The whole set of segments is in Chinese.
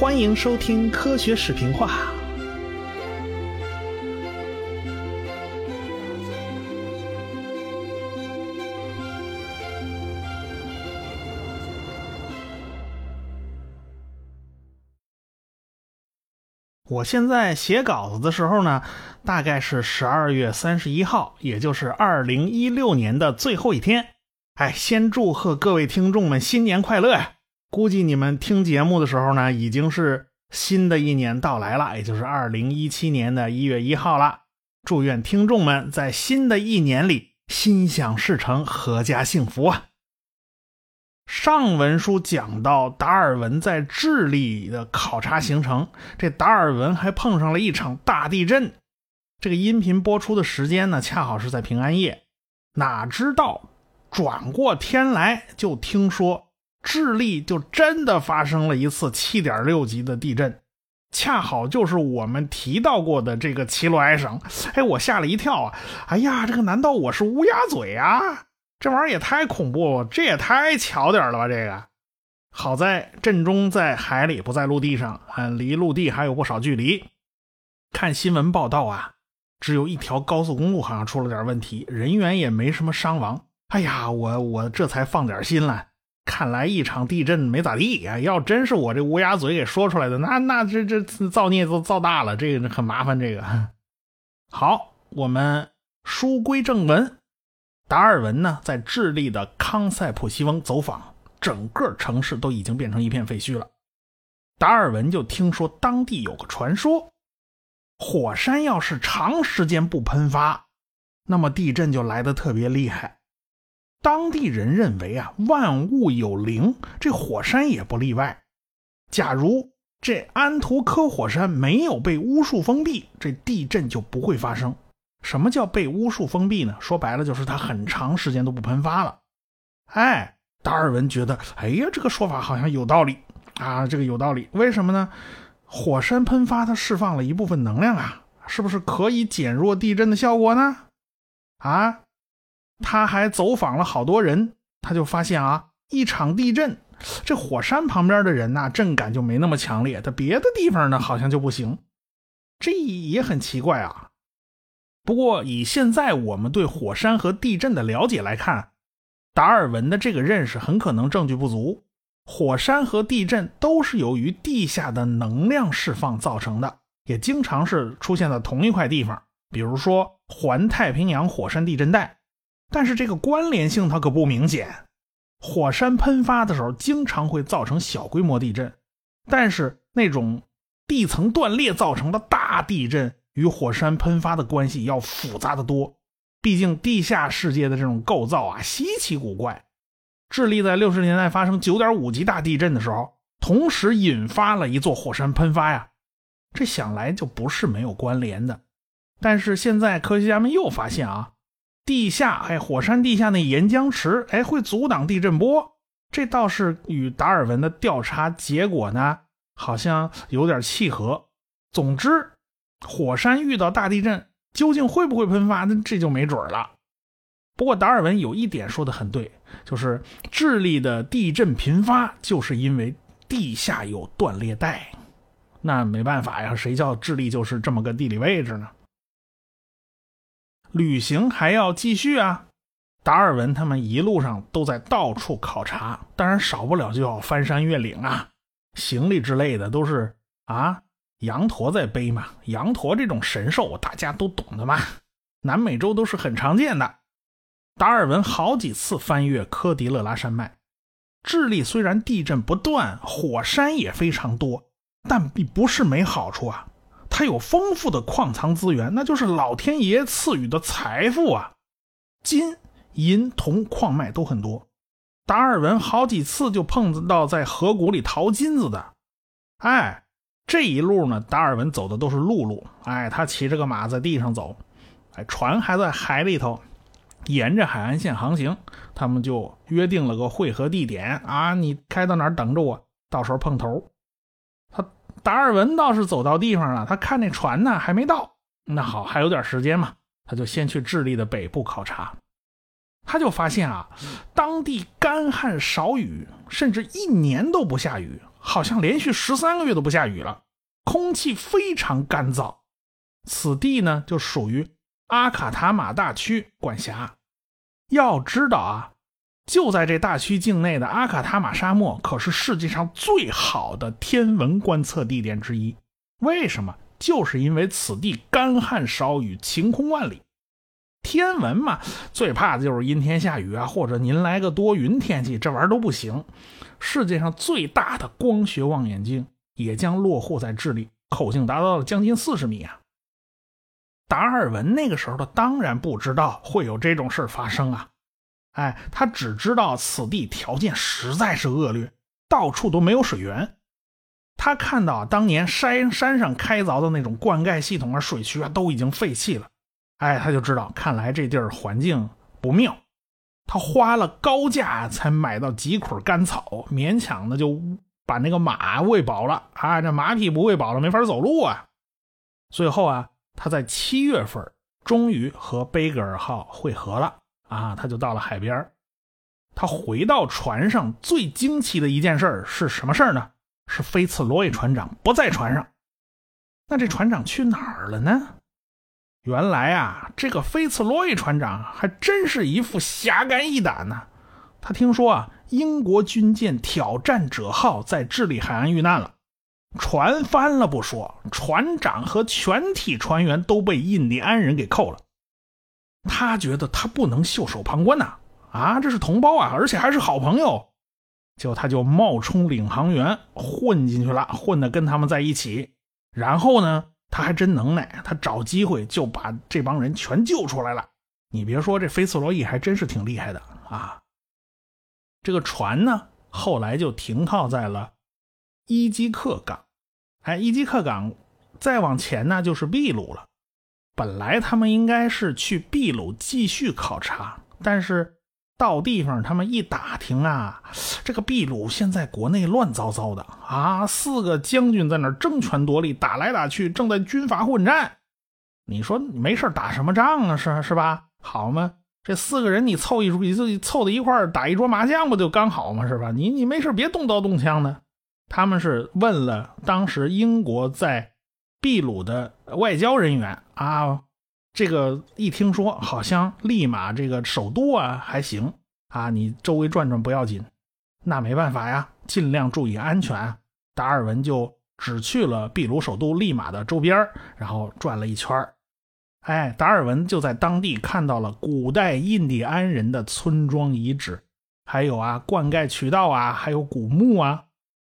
欢迎收听科学视频化。我现在写稿子的时候呢，大概是十二月三十一号，也就是二零一六年的最后一天。哎，先祝贺各位听众们新年快乐呀！估计你们听节目的时候呢，已经是新的一年到来了，也就是二零一七年的一月一号了。祝愿听众们在新的一年里心想事成，阖家幸福啊！上文书讲到达尔文在智利的考察行程，这达尔文还碰上了一场大地震。这个音频播出的时间呢，恰好是在平安夜。哪知道转过天来，就听说智利就真的发生了一次七点六级的地震，恰好就是我们提到过的这个奇罗埃省。哎，我吓了一跳啊！哎呀，这个难道我是乌鸦嘴啊？这玩意儿也太恐怖，这也太巧点了吧！这个好在震中在海里，不在陆地上，嗯，离陆地还有不少距离。看新闻报道啊，只有一条高速公路好像出了点问题，人员也没什么伤亡。哎呀，我我这才放点心了。看来一场地震没咋地啊！要真是我这乌鸦嘴给说出来的，那那这这造孽都造大了，这个很麻烦。这个好，我们书归正文。达尔文呢，在智利的康塞普西翁走访，整个城市都已经变成一片废墟了。达尔文就听说当地有个传说，火山要是长时间不喷发，那么地震就来得特别厉害。当地人认为啊，万物有灵，这火山也不例外。假如这安图科火山没有被巫术封闭，这地震就不会发生。什么叫被巫术封闭呢？说白了就是它很长时间都不喷发了。哎，达尔文觉得，哎呀，这个说法好像有道理啊，这个有道理。为什么呢？火山喷发它释放了一部分能量啊，是不是可以减弱地震的效果呢？啊，他还走访了好多人，他就发现啊，一场地震，这火山旁边的人呐，震感就没那么强烈，但别的地方呢好像就不行，这也很奇怪啊。不过，以现在我们对火山和地震的了解来看，达尔文的这个认识很可能证据不足。火山和地震都是由于地下的能量释放造成的，也经常是出现在同一块地方，比如说环太平洋火山地震带。但是这个关联性它可不明显。火山喷发的时候经常会造成小规模地震，但是那种地层断裂造成的大地震。与火山喷发的关系要复杂的多，毕竟地下世界的这种构造啊稀奇古怪。智利在六十年代发生九点五级大地震的时候，同时引发了一座火山喷发呀，这想来就不是没有关联的。但是现在科学家们又发现啊，地下哎火山地下那岩浆池哎会阻挡地震波，这倒是与达尔文的调查结果呢好像有点契合。总之。火山遇到大地震，究竟会不会喷发？那这就没准了。不过达尔文有一点说的很对，就是智利的地震频发，就是因为地下有断裂带。那没办法呀，谁叫智利就是这么个地理位置呢？旅行还要继续啊！达尔文他们一路上都在到处考察，当然少不了就要翻山越岭啊，行李之类的都是啊。羊驼在背嘛，羊驼这种神兽大家都懂的嘛，南美洲都是很常见的。达尔文好几次翻越科迪勒拉山脉。智利虽然地震不断，火山也非常多，但并不是没好处啊。它有丰富的矿藏资源，那就是老天爷赐予的财富啊，金银铜矿脉都很多。达尔文好几次就碰到在河谷里淘金子的，哎。这一路呢，达尔文走的都是陆路。哎，他骑着个马在地上走，哎，船还在海里头，沿着海岸线航行。他们就约定了个汇合地点啊，你开到哪儿等着我，到时候碰头。达尔文倒是走到地方了，他看那船呢还没到，那好，还有点时间嘛，他就先去智利的北部考察。他就发现啊，当地干旱少雨，甚至一年都不下雨。好像连续十三个月都不下雨了，空气非常干燥。此地呢，就属于阿卡塔马大区管辖。要知道啊，就在这大区境内的阿卡塔马沙漠，可是世界上最好的天文观测地点之一。为什么？就是因为此地干旱少雨，晴空万里。天文嘛，最怕的就是阴天下雨啊，或者您来个多云天气，这玩意儿都不行。世界上最大的光学望远镜也将落户在智利，口径达到了将近四十米啊。达尔文那个时候他当然不知道会有这种事发生啊，哎，他只知道此地条件实在是恶劣，到处都没有水源。他看到当年山山上开凿的那种灌溉系统啊、水渠啊都已经废弃了，哎，他就知道，看来这地儿环境不妙。他花了高价才买到几捆干草，勉强的就把那个马喂饱了啊。这马匹不喂饱了，没法走路啊。最后啊，他在七月份终于和贝格尔号会合了啊，他就到了海边。他回到船上，最惊奇的一件事是什么事呢？是菲茨罗伊船长不在船上，那这船长去哪儿了呢？原来啊，这个菲茨罗伊船长还真是一副侠肝义胆呢。他听说啊，英国军舰挑战者号在智利海岸遇难了，船翻了不说，船长和全体船员都被印第安人给扣了。他觉得他不能袖手旁观呐，啊，这是同胞啊，而且还是好朋友。就他就冒充领航员混进去了，混的跟他们在一起。然后呢，他还真能耐，他找机会就把这帮人全救出来了。你别说，这菲茨罗伊还真是挺厉害的啊。这个船呢，后来就停靠在了伊基克港。哎，伊基克港再往前呢，就是秘鲁了。本来他们应该是去秘鲁继续考察，但是。到地方，他们一打听啊，这个秘鲁现在国内乱糟糟的啊，四个将军在那争权夺利，打来打去，正在军阀混战。你说没事打什么仗啊？是是吧？好吗？这四个人你凑一桌，就凑到一块打一桌麻将不就刚好吗？是吧？你你没事别动刀动枪的。他们是问了当时英国在秘鲁的外交人员啊。这个一听说，好像立马这个首都啊还行啊，你周围转转不要紧，那没办法呀，尽量注意安全。达尔文就只去了秘鲁首都利马的周边，然后转了一圈哎，达尔文就在当地看到了古代印第安人的村庄遗址，还有啊灌溉渠道啊，还有古墓啊。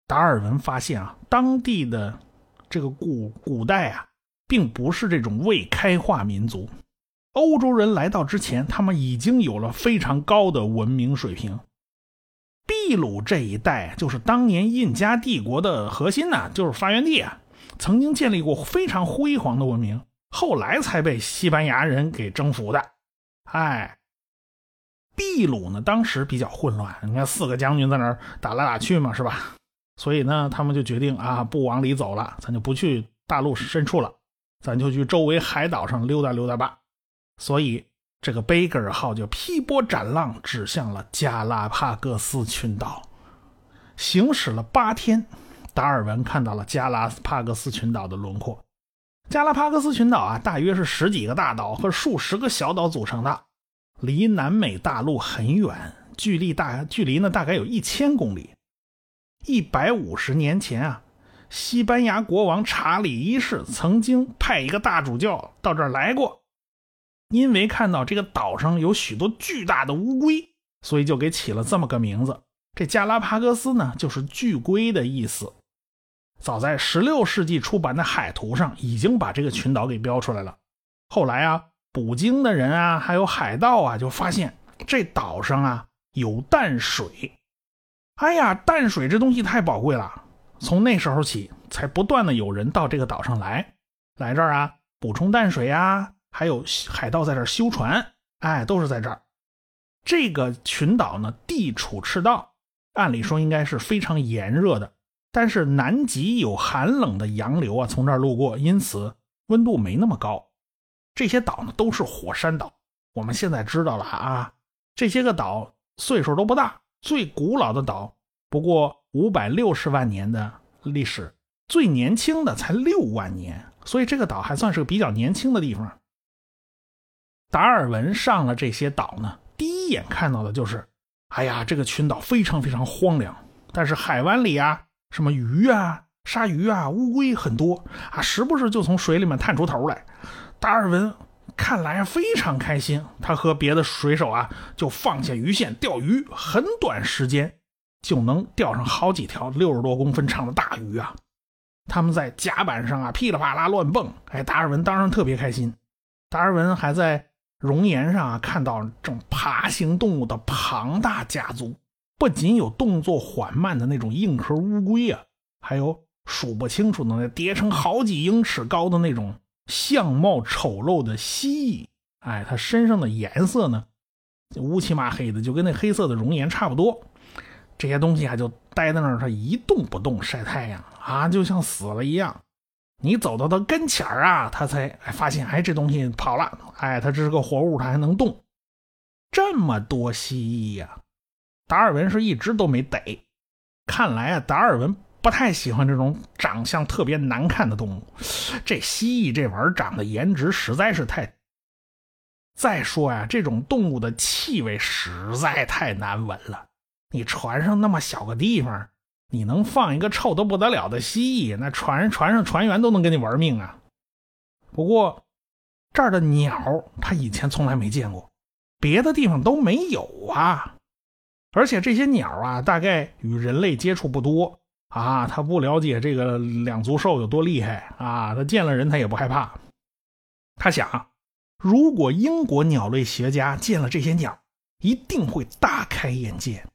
达尔文发现啊，当地的这个古古代啊。并不是这种未开化民族，欧洲人来到之前，他们已经有了非常高的文明水平。秘鲁这一带就是当年印加帝国的核心呐，就是发源地啊，曾经建立过非常辉煌的文明，后来才被西班牙人给征服的。哎，秘鲁呢，当时比较混乱，你看四个将军在那儿打来打去嘛，是吧？所以呢，他们就决定啊，不往里走了，咱就不去大陆深处了。咱就去周围海岛上溜达溜达吧。所以，这个贝格尔号就劈波斩浪，指向了加拉帕戈斯群岛。行驶了八天，达尔文看到了加拉帕戈斯群岛的轮廓。加拉帕戈斯群岛啊，大约是十几个大岛和数十个小岛组成的，离南美大陆很远，距离大距离呢大概有一千公里。一百五十年前啊。西班牙国王查理一世曾经派一个大主教到这儿来过，因为看到这个岛上有许多巨大的乌龟，所以就给起了这么个名字。这加拉帕戈斯呢，就是巨龟的意思。早在16世纪出版的海图上已经把这个群岛给标出来了。后来啊，捕鲸的人啊，还有海盗啊，就发现这岛上啊有淡水。哎呀，淡水这东西太宝贵了。从那时候起，才不断的有人到这个岛上来，来这儿啊，补充淡水啊，还有海盗在这儿修船，哎，都是在这儿。这个群岛呢，地处赤道，按理说应该是非常炎热的，但是南极有寒冷的洋流啊，从这儿路过，因此温度没那么高。这些岛呢，都是火山岛。我们现在知道了啊，这些个岛岁数都不大，最古老的岛不过。五百六十万年的历史，最年轻的才六万年，所以这个岛还算是个比较年轻的地方。达尔文上了这些岛呢，第一眼看到的就是，哎呀，这个群岛非常非常荒凉，但是海湾里啊，什么鱼啊、鲨鱼啊、乌龟很多啊，时不时就从水里面探出头来。达尔文看来非常开心，他和别的水手啊就放下鱼线钓鱼，很短时间就能钓上好几条六十多公分长的大鱼啊。他们在甲板上啊噼里啪啦乱蹦，哎，达尔文当然特别开心。达尔文还在。熔岩上啊，看到这种爬行动物的庞大家族，不仅有动作缓慢的那种硬壳乌龟啊，还有数不清楚的那叠成好几英尺高的那种相貌丑陋的蜥蜴。哎，它身上的颜色呢，乌漆嘛黑的，就跟那黑色的熔岩差不多。这些东西啊，就待在那儿，它一动不动晒太阳啊，就像死了一样。你走到它跟前儿啊，它才发现，哎，这东西跑了，哎，它这是个活物，它还能动。这么多蜥蜴呀，达尔文是一直都没逮。看来啊，达尔文不太喜欢这种长相特别难看的动物。这蜥蜴这玩意儿长得颜值实在是太……再说呀，这种动物的气味实在太难闻了。你船上那么小个地方。你能放一个臭得不得了的蜥蜴，那船船上船员都能跟你玩命啊！不过这儿的鸟他以前从来没见过，别的地方都没有啊。而且这些鸟啊，大概与人类接触不多啊，他不了解这个两足兽有多厉害啊，他见了人他也不害怕。他想，如果英国鸟类学家见了这些鸟，一定会大开眼界。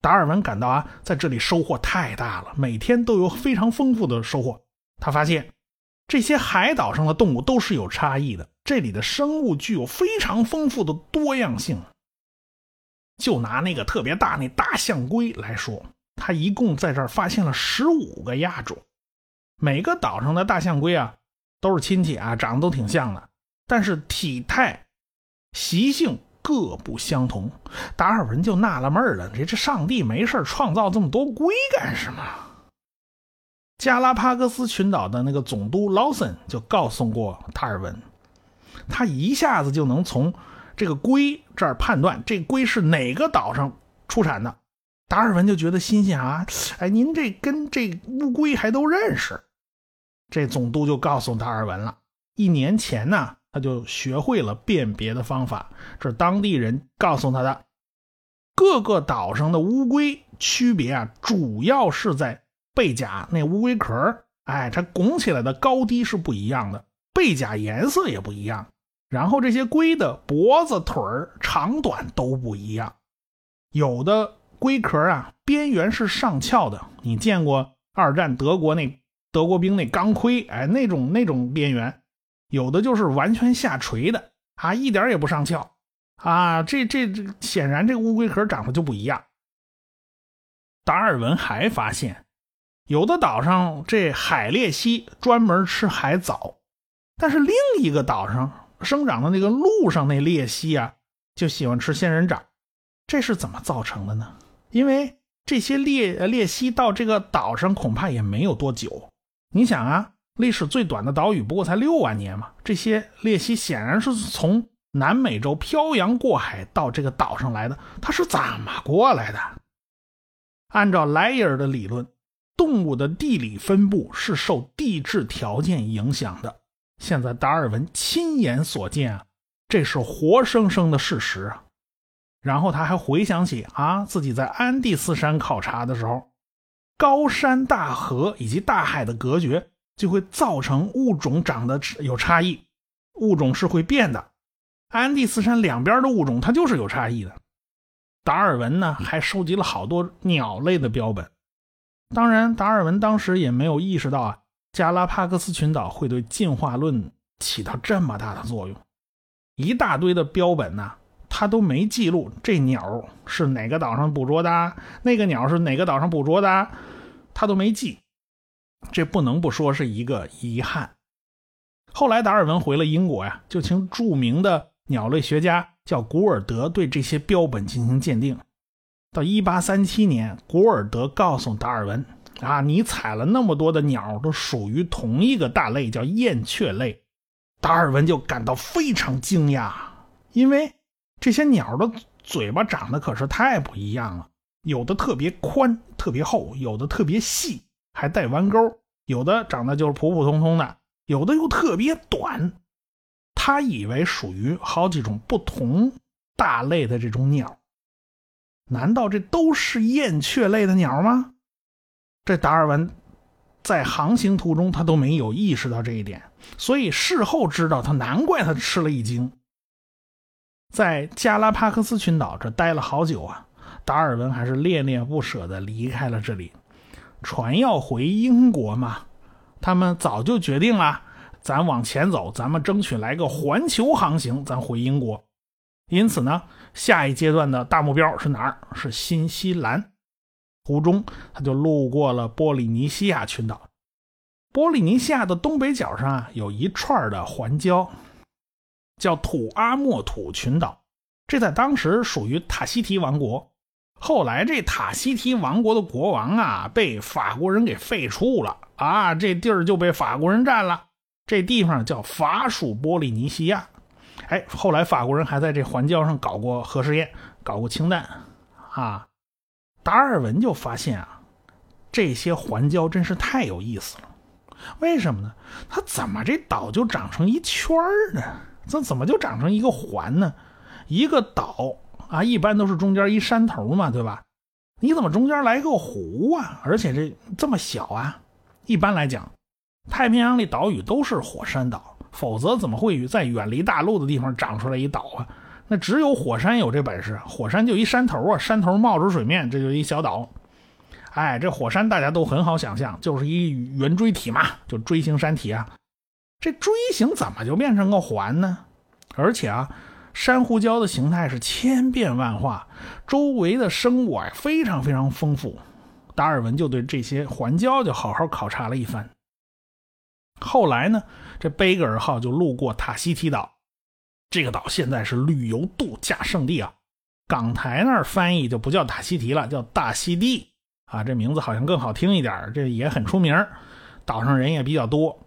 达尔文感到啊，在这里收获太大了，每天都有非常丰富的收获。他发现，这些海岛上的动物都是有差异的，这里的生物具有非常丰富的多样性。就拿那个特别大那大象龟来说，他一共在这儿发现了十五个亚种。每个岛上的大象龟啊，都是亲戚啊，长得都挺像的，但是体态、习性。各不相同，达尔文就纳了闷了：这这上帝没事创造这么多龟干什么？加拉帕戈斯群岛的那个总督劳森就告诉过达尔文，他一下子就能从这个龟这儿判断这龟是哪个岛上出产的。达尔文就觉得新鲜啊！哎，您这跟这乌龟还都认识？这总督就告诉达尔文了，一年前呢。他就学会了辨别的方法，这是当地人告诉他的。各个岛上的乌龟区别啊，主要是在背甲那乌龟壳，哎，它拱起来的高低是不一样的，背甲颜色也不一样。然后这些龟的脖子、腿长短都不一样，有的龟壳啊，边缘是上翘的，你见过二战德国那德国兵那钢盔，哎，那种那种边缘。有的就是完全下垂的啊，一点也不上翘啊，这这这显然这乌龟壳长得就不一样。达尔文还发现，有的岛上这海鬣蜥专门吃海藻，但是另一个岛上生长的那个陆上那鬣蜥啊，就喜欢吃仙人掌，这是怎么造成的呢？因为这些鬣鬣蜥到这个岛上恐怕也没有多久，你想啊。历史最短的岛屿不过才六万年嘛，这些鬣蜥显然是从南美洲漂洋过海到这个岛上来的，它是怎么过来的？按照莱伊尔的理论，动物的地理分布是受地质条件影响的。现在达尔文亲眼所见啊，这是活生生的事实啊。然后他还回想起啊，自己在安第斯山考察的时候，高山、大河以及大海的隔绝。就会造成物种长得有差异，物种是会变的。安第斯山两边的物种它就是有差异的。达尔文呢还收集了好多鸟类的标本，当然达尔文当时也没有意识到啊，加拉帕戈斯群岛会对进化论起到这么大的作用。一大堆的标本呢，他都没记录这鸟是哪个岛上捕捉的，那个鸟是哪个岛上捕捉的，他都没记。这不能不说是一个遗憾。后来达尔文回了英国呀，就请著名的鸟类学家叫古尔德对这些标本进行鉴定。到一八三七年，古尔德告诉达尔文：“啊，你采了那么多的鸟，都属于同一个大类，叫燕雀类。”达尔文就感到非常惊讶，因为这些鸟的嘴巴长得可是太不一样了，有的特别宽、特别厚，有的特别细，还带弯钩；有的长得就是普普通通的，有的又特别短。他以为属于好几种不同大类的这种鸟，难道这都是燕雀类的鸟吗？这达尔文。在航行途中，他都没有意识到这一点，所以事后知道他，难怪他吃了一惊。在加拉帕克斯群岛这待了好久啊，达尔文还是恋恋不舍地离开了这里。船要回英国嘛，他们早就决定了，咱往前走，咱们争取来个环球航行，咱回英国。因此呢，下一阶段的大目标是哪儿？是新西兰。途中，他就路过了波利尼西亚群岛。波利尼西亚的东北角上啊，有一串的环礁，叫土阿莫土群岛。这在当时属于塔希提王国。后来这塔希提王国的国王啊，被法国人给废黜了啊，这地儿就被法国人占了。这地方叫法属波利尼西亚。哎，后来法国人还在这环礁上搞过核试验，搞过氢弹啊。达尔文就发现啊，这些环礁真是太有意思了。为什么呢？它怎么这岛就长成一圈呢？这怎么就长成一个环呢？一个岛啊，一般都是中间一山头嘛，对吧？你怎么中间来个湖啊？而且这这么小啊？一般来讲，太平洋里岛屿都是火山岛，否则怎么会在远离大陆的地方长出来一岛啊？那只有火山有这本事，火山就一山头啊，山头冒出水面，这就一小岛。哎，这火山大家都很好想象，就是一圆锥体嘛，就锥形山体啊。这锥形怎么就变成个环呢？而且啊，珊瑚礁的形态是千变万化，周围的生物啊非常非常丰富。达尔文就对这些环礁就好好考察了一番。后来呢，这贝格尔号就路过塔希提岛。这个岛现在是旅游度假胜地啊，港台那儿翻译就不叫塔希提了，叫大溪地啊，这名字好像更好听一点，这也很出名，岛上人也比较多。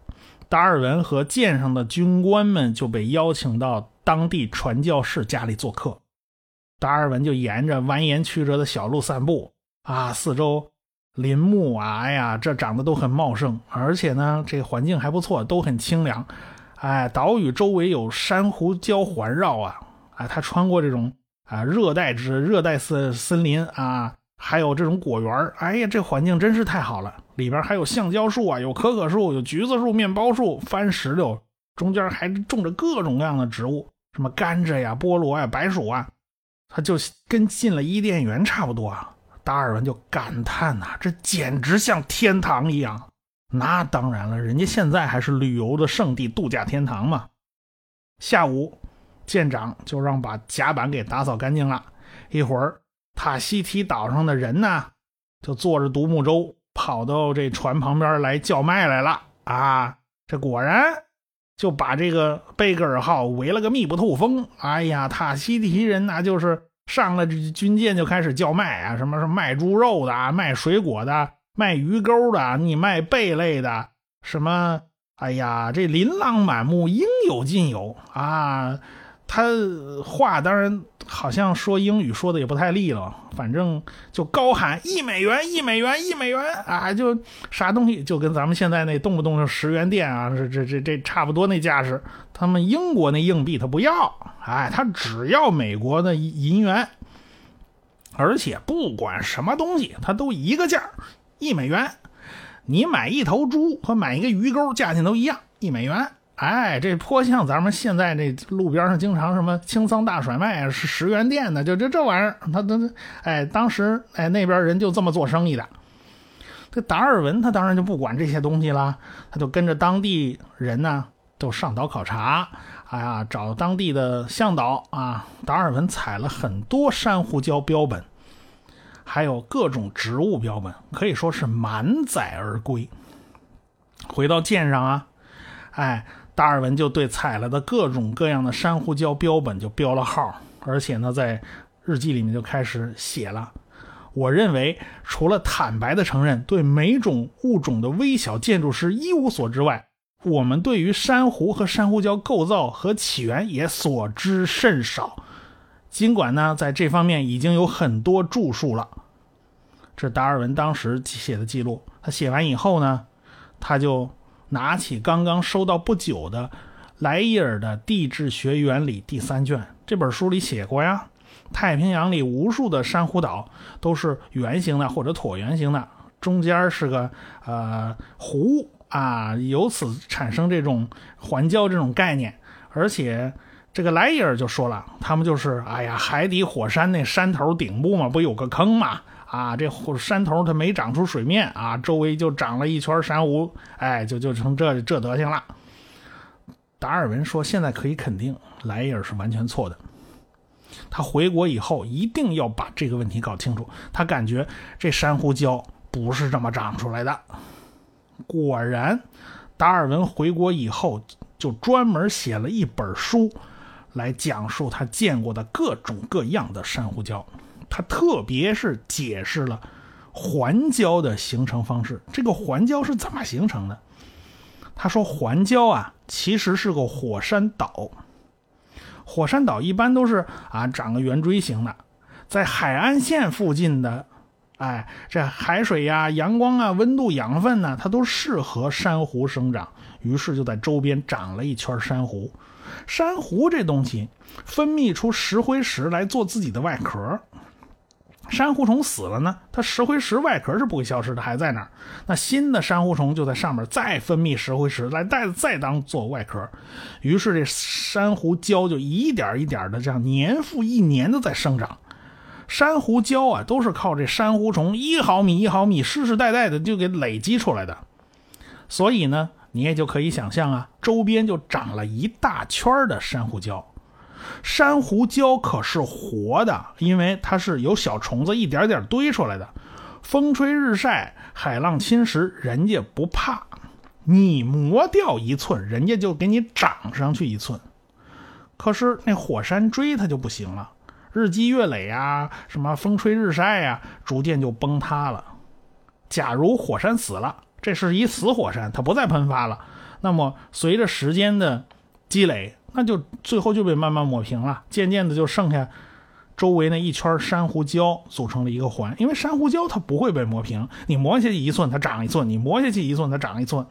达尔文和舰上的军官们就被邀请到当地传教士家里做客，达尔文就沿着蜿蜒曲折的小路散步啊，四周林木啊，哎呀，这长得都很茂盛，而且呢，这环境还不错，都很清凉。哎，岛屿周围有珊瑚礁环绕啊！啊，他穿过这种啊热带之热带森森林啊，还有这种果园哎呀，这环境真是太好了！里边还有橡胶树啊，有可可树，有橘子树、面包树、番石榴，中间还种着各种各样的植物，什么甘蔗呀、菠萝呀、白薯啊，他就跟进了伊甸园差不多啊！达尔文就感叹呐，这简直像天堂一样。那当然了，人家现在还是旅游的圣地、度假天堂嘛。下午，舰长就让把甲板给打扫干净了。一会儿，塔西提岛上的人呢，就坐着独木舟跑到这船旁边来叫卖来了。啊，这果然就把这个贝格尔号围了个密不透风。哎呀，塔西提人那就是上了这军舰就开始叫卖啊，什么什么卖猪肉的，卖水果的。卖鱼钩的，你卖贝类的，什么？哎呀，这琳琅满目，应有尽有啊！他话当然好像说英语说的也不太利落，反正就高喊一美元，一美元，一美元啊！就啥东西就跟咱们现在那动不动就十元店啊，这这这这差不多那架势。他们英国那硬币他不要，哎，他只要美国的银元，而且不管什么东西，他都一个价一美元，你买一头猪和买一个鱼钩价钱都一样，一美元。哎，这颇像咱们现在这路边上经常什么清仓大甩卖啊是十元店的，就就这玩意儿，他他哎，当时哎那边人就这么做生意的。这达尔文他当然就不管这些东西了，他就跟着当地人呢，都上岛考察，哎呀，找当地的向导啊。达尔文采了很多珊瑚礁标本。还有各种植物标本，可以说是满载而归。回到舰上啊，哎，达尔文就对采了的各种各样的珊瑚礁标本就标了号，而且呢，在日记里面就开始写了。我认为，除了坦白的承认对每种物种的微小建筑师一无所知外，我们对于珊瑚和珊瑚礁构造和起源也所知甚少。尽管呢，在这方面已经有很多著述了。这达尔文当时写的记录，他写完以后呢，他就拿起刚刚收到不久的莱伊尔的《地质学原理》第三卷这本书里写过呀。太平洋里无数的珊瑚岛都是圆形的或者椭圆形的，中间是个呃湖啊，由此产生这种环礁这种概念。而且这个莱伊尔就说了，他们就是哎呀，海底火山那山头顶部嘛，不有个坑嘛？啊，这山头它没长出水面啊，周围就长了一圈珊瑚，哎，就就成这这德行了。达尔文说，现在可以肯定，莱伊尔是完全错的。他回国以后一定要把这个问题搞清楚。他感觉这珊瑚礁不是这么长出来的。果然，达尔文回国以后就专门写了一本书，来讲述他见过的各种各样的珊瑚礁。他特别是解释了环礁的形成方式。这个环礁是怎么形成的？他说，环礁啊，其实是个火山岛。火山岛一般都是啊长个圆锥形的，在海岸线附近的，哎，这海水呀、阳光啊、温度、养分呢，它都适合珊瑚生长，于是就在周边长了一圈珊瑚。珊瑚这东西分泌出石灰石来做自己的外壳。珊瑚虫死了呢，它石灰石外壳是不会消失的，还在那儿。那新的珊瑚虫就在上面再分泌石灰石来再再当做外壳，于是这珊瑚礁就一点一点的这样年复一年的在生长。珊瑚礁啊，都是靠这珊瑚虫一毫米一毫米世世代代的就给累积出来的。所以呢，你也就可以想象啊，周边就长了一大圈的珊瑚礁。珊瑚礁可是活的，因为它是由小虫子一点点堆出来的。风吹日晒，海浪侵蚀，人家不怕。你磨掉一寸，人家就给你长上去一寸。可是那火山锥它就不行了，日积月累呀，什么风吹日晒呀，逐渐就崩塌了。假如火山死了，这是一死火山，它不再喷发了，那么随着时间的积累。那就最后就被慢慢抹平了，渐渐的就剩下周围那一圈珊瑚礁组成了一个环。因为珊瑚礁它不会被磨平，你磨下去一寸它长一寸，你磨下去一寸它长一寸，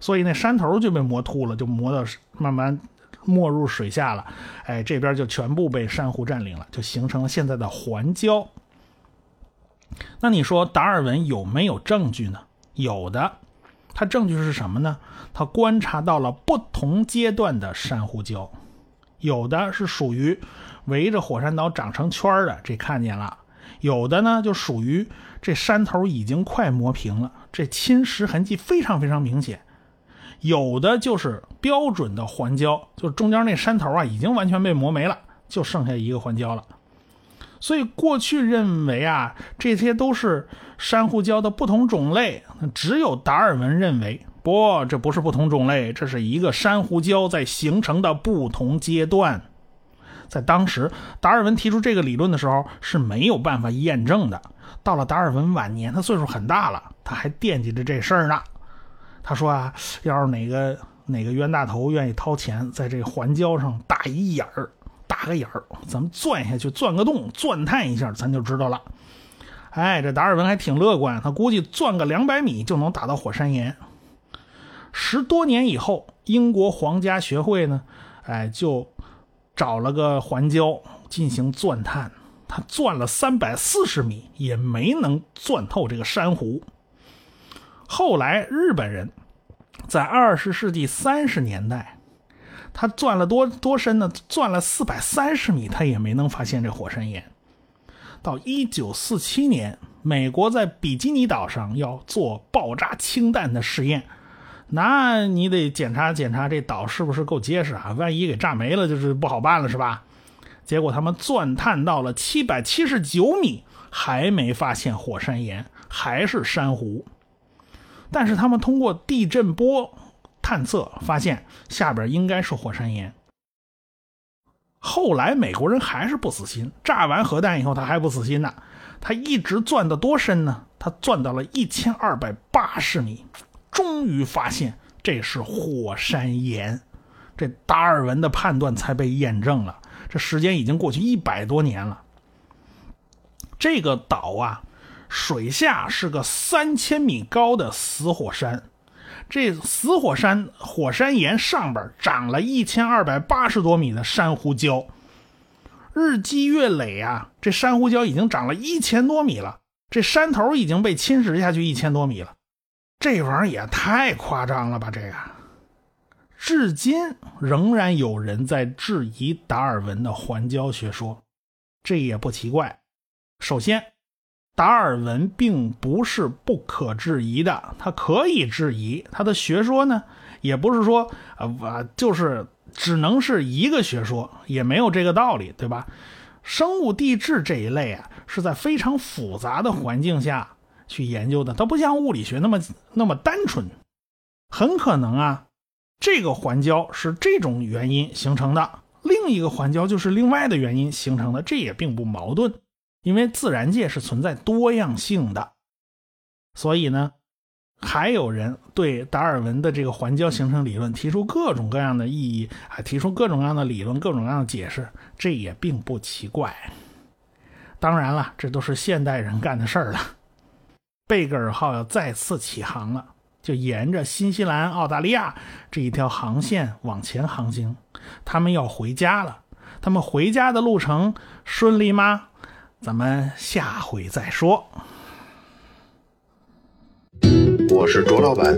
所以那山头就被磨秃了，就磨到慢慢没入水下了。哎，这边就全部被珊瑚占领了，就形成了现在的环礁。那你说达尔文有没有证据呢？有的。他证据是什么呢？他观察到了不同阶段的珊瑚礁，有的是属于围着火山岛长成圈的，这看见了；有的呢就属于这山头已经快磨平了，这侵蚀痕迹非常非常明显；有的就是标准的环礁，就中间那山头啊已经完全被磨没了，就剩下一个环礁了。所以过去认为啊，这些都是珊瑚礁的不同种类。只有达尔文认为，不，这不是不同种类，这是一个珊瑚礁在形成的不同阶段。在当时，达尔文提出这个理论的时候是没有办法验证的。到了达尔文晚年，他岁数很大了，他还惦记着这事儿呢。他说啊，要是哪个哪个冤大头愿意掏钱，在这环礁上打一眼儿。打个眼儿，咱们钻下去，钻个洞，钻探一下，咱就知道了。哎，这达尔文还挺乐观，他估计钻个两百米就能打到火山岩。十多年以后，英国皇家学会呢，哎，就找了个环礁进行钻探，他钻了三百四十米，也没能钻透这个珊瑚。后来，日本人在二十世纪三十年代。他钻了多多深呢？钻了四百三十米，他也没能发现这火山岩。到一九四七年，美国在比基尼岛上要做爆炸氢弹的试验，那你得检查检查这岛是不是够结实啊？万一给炸没了，就是不好办了，是吧？结果他们钻探到了七百七十九米，还没发现火山岩，还是珊瑚。但是他们通过地震波。探测发现下边应该是火山岩。后来美国人还是不死心，炸完核弹以后他还不死心呢，他一直钻得多深呢？他钻到了一千二百八十米，终于发现这是火山岩。这达尔文的判断才被验证了。这时间已经过去一百多年了。这个岛啊，水下是个三千米高的死火山。这死火山火山岩上边长了一千二百八十多米的珊瑚礁，日积月累啊，这珊瑚礁已经长了一千多米了。这山头已经被侵蚀下去一千多米了，这玩意儿也太夸张了吧！这个，至今仍然有人在质疑达尔文的环礁学说，这也不奇怪。首先，达尔文并不是不可质疑的，他可以质疑他的学说呢，也不是说啊，就是只能是一个学说，也没有这个道理，对吧？生物地质这一类啊，是在非常复杂的环境下去研究的，它不像物理学那么那么单纯，很可能啊，这个环礁是这种原因形成的，另一个环礁就是另外的原因形成的，这也并不矛盾。因为自然界是存在多样性的，所以呢，还有人对达尔文的这个环礁形成理论提出各种各样的意义，啊提出各种各样的理论、各种各样的解释，这也并不奇怪。当然了，这都是现代人干的事儿了。贝格尔号要再次起航了，就沿着新西兰、澳大利亚这一条航线往前航行，他们要回家了。他们回家的路程顺利吗？咱们下回再说。我是卓老板，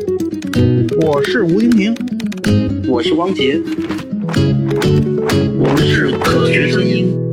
我是吴婷婷，我是王杰，我们是科学声音。